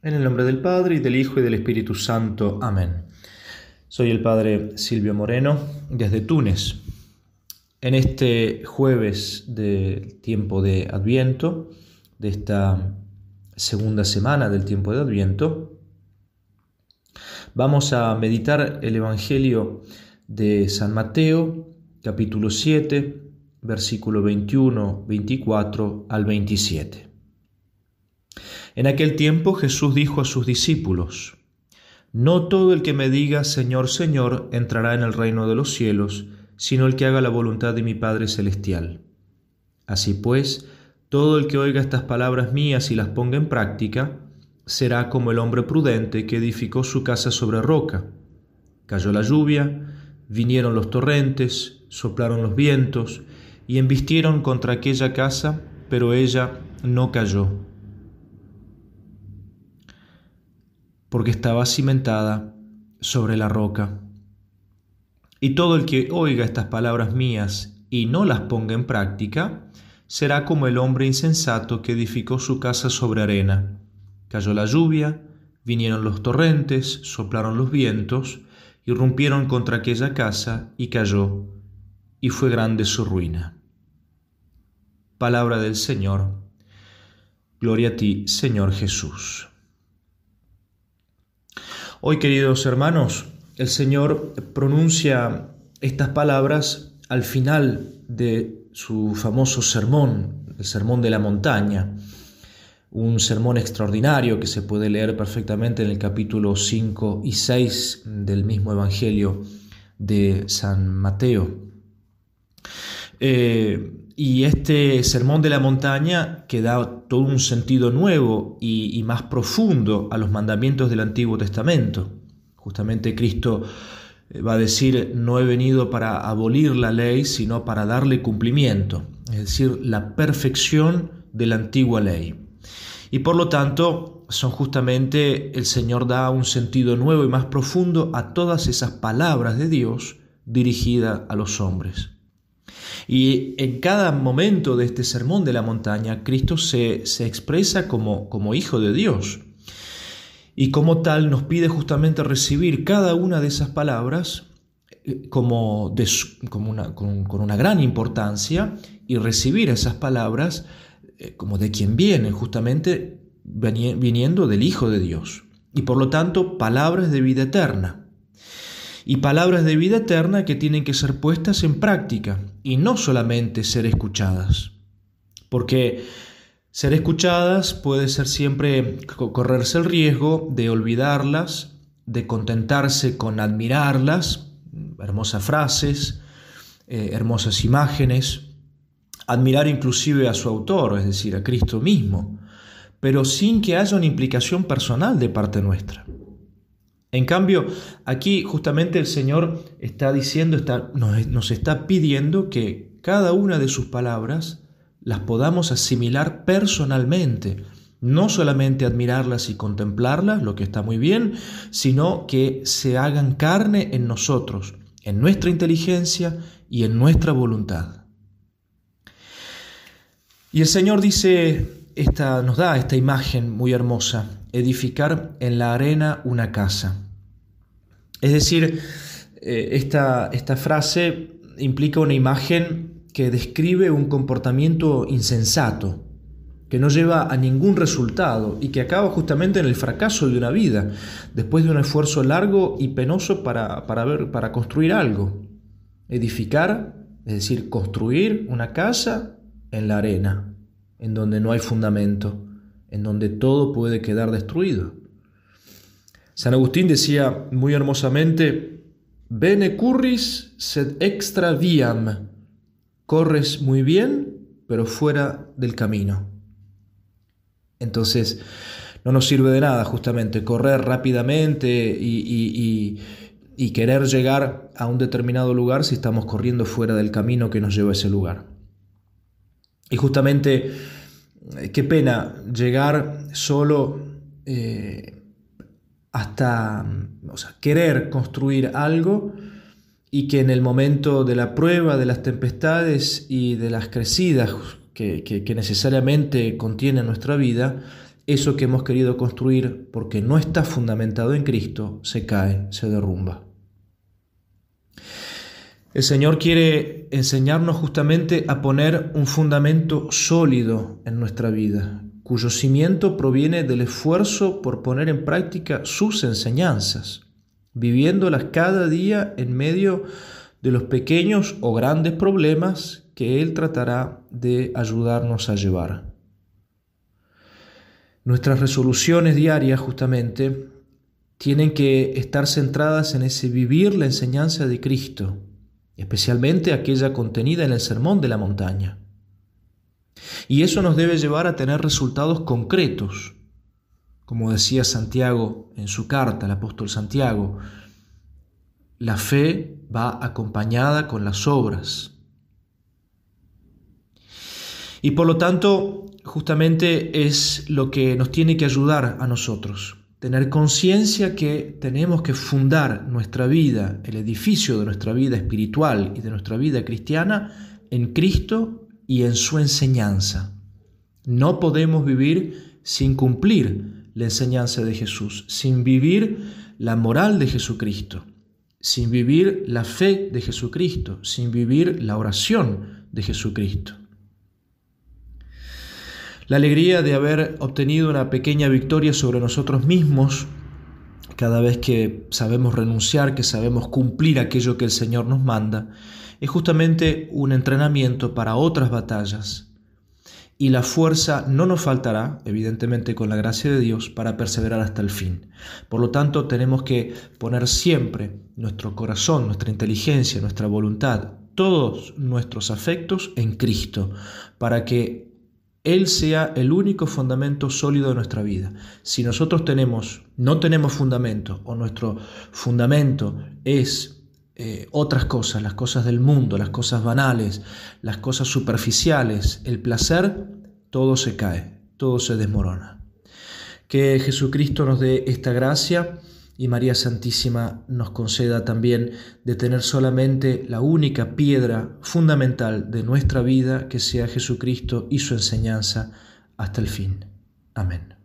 En el nombre del Padre, y del Hijo, y del Espíritu Santo. Amén. Soy el Padre Silvio Moreno, desde Túnez. En este jueves del tiempo de Adviento, de esta segunda semana del tiempo de Adviento, vamos a meditar el Evangelio de San Mateo, capítulo 7, versículo 21, 24 al 27. En aquel tiempo Jesús dijo a sus discípulos, No todo el que me diga Señor, Señor entrará en el reino de los cielos, sino el que haga la voluntad de mi Padre Celestial. Así pues, todo el que oiga estas palabras mías y las ponga en práctica, será como el hombre prudente que edificó su casa sobre roca. Cayó la lluvia, vinieron los torrentes, soplaron los vientos, y embistieron contra aquella casa, pero ella no cayó porque estaba cimentada sobre la roca. Y todo el que oiga estas palabras mías y no las ponga en práctica, será como el hombre insensato que edificó su casa sobre arena. Cayó la lluvia, vinieron los torrentes, soplaron los vientos, irrumpieron contra aquella casa y cayó, y fue grande su ruina. Palabra del Señor. Gloria a ti, Señor Jesús. Hoy, queridos hermanos, el Señor pronuncia estas palabras al final de su famoso sermón, el sermón de la montaña, un sermón extraordinario que se puede leer perfectamente en el capítulo 5 y 6 del mismo Evangelio de San Mateo. Eh, y este sermón de la montaña que da todo un sentido nuevo y, más profundo a los mandamientos del Antiguo Testamento. Justamente Cristo eh, va a decir, no he venido para abolir la ley, sino para darle cumplimiento, es decir, la perfección de la antigua ley. Y por lo tanto, son justamente el Señor da un sentido nuevo y más profundo a todas esas palabras de Dios dirigidas a los hombres. Y en cada momento de este sermón de la montaña, Cristo se, expresa como, como Hijo de Dios. Y como tal nos pide justamente recibir cada una de esas palabras eh, como, como una, con, una gran importancia y recibir esas palabras eh, como de quien viene, justamente viniendo del Hijo de Dios. Y por lo tanto, palabras de vida eterna y palabras de vida eterna que tienen que ser puestas en práctica y no solamente ser escuchadas. Porque ser escuchadas puede ser siempre correrse el riesgo de olvidarlas, de contentarse con admirarlas, hermosas frases, eh, hermosas imágenes, admirar inclusive a su autor, es decir, a Cristo mismo, pero sin que haya una implicación personal de parte nuestra. En cambio, aquí justamente el Señor está diciendo, está, nos, está pidiendo que cada una de sus palabras las podamos asimilar personalmente, no solamente admirarlas y contemplarlas, lo que está muy bien, sino que se hagan carne en nosotros, en nuestra inteligencia y en nuestra voluntad. Y el Señor dice, esta, nos da esta imagen muy hermosa edificar en la arena una casa. Es decir, eh, esta, esta frase implica una imagen que describe un comportamiento insensato, que no lleva a ningún resultado y que acaba justamente en el fracaso de una vida, después de un esfuerzo largo y penoso para, para, ver, para construir algo. Edificar, es decir, construir una casa en la arena, en donde no hay fundamento en donde todo puede quedar destruido. San Agustín decía muy hermosamente, Bene curris sed extra viam, corres muy bien, pero fuera del camino. Entonces, no nos sirve de nada justamente correr rápidamente y, y, querer llegar a un determinado lugar si estamos corriendo fuera del camino que nos lleva a ese lugar. Y justamente qué pena llegar solo eh, hasta querer construir algo y que en el momento de la prueba, de las tempestades y de las crecidas que, necesariamente contiene nuestra vida, eso que hemos querido construir porque no está fundamentado en Cristo se cae, se derrumba. El Señor quiere enseñarnos justamente a poner un fundamento sólido en nuestra vida, cuyo cimiento proviene del esfuerzo por poner en práctica sus enseñanzas, viviéndolas cada día en medio de los pequeños o grandes problemas que Él tratará de ayudarnos a llevar. Nuestras resoluciones diarias justamente tienen que estar centradas en ese vivir la enseñanza de Cristo, especialmente aquella contenida en el Sermón de la Montaña. Y eso nos debe llevar a tener resultados concretos. Como decía Santiago en su carta, el apóstol Santiago, la fe va acompañada con las obras. Y por lo tanto, justamente es lo que nos tiene que ayudar a nosotros. Tener conciencia que tenemos que fundar nuestra vida, el edificio de nuestra vida espiritual y de nuestra vida cristiana en Cristo y en su enseñanza. No podemos vivir sin cumplir la enseñanza de Jesús, sin vivir la moral de Jesucristo, sin vivir la fe de Jesucristo, sin vivir la oración de Jesucristo. La alegría de haber obtenido una pequeña victoria sobre nosotros mismos cada vez que sabemos renunciar, que sabemos cumplir aquello que el Señor nos manda, es justamente un entrenamiento para otras batallas. Y la fuerza no nos faltará, evidentemente con la gracia de Dios, para perseverar hasta el fin. Por lo tanto, tenemos que poner siempre nuestro corazón, nuestra inteligencia, nuestra voluntad, todos nuestros afectos en Cristo, para que él sea el único fundamento sólido de nuestra vida. Si nosotros tenemos, no tenemos fundamento o nuestro fundamento es eh, otras cosas, las cosas del mundo, las cosas banales, las cosas superficiales, el placer, todo se cae, todo se desmorona. Que Jesucristo nos dé esta gracia y María Santísima nos conceda también de tener solamente la única piedra fundamental de nuestra vida, que sea Jesucristo y su enseñanza hasta el fin. Amén.